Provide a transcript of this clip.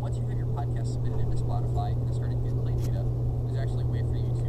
once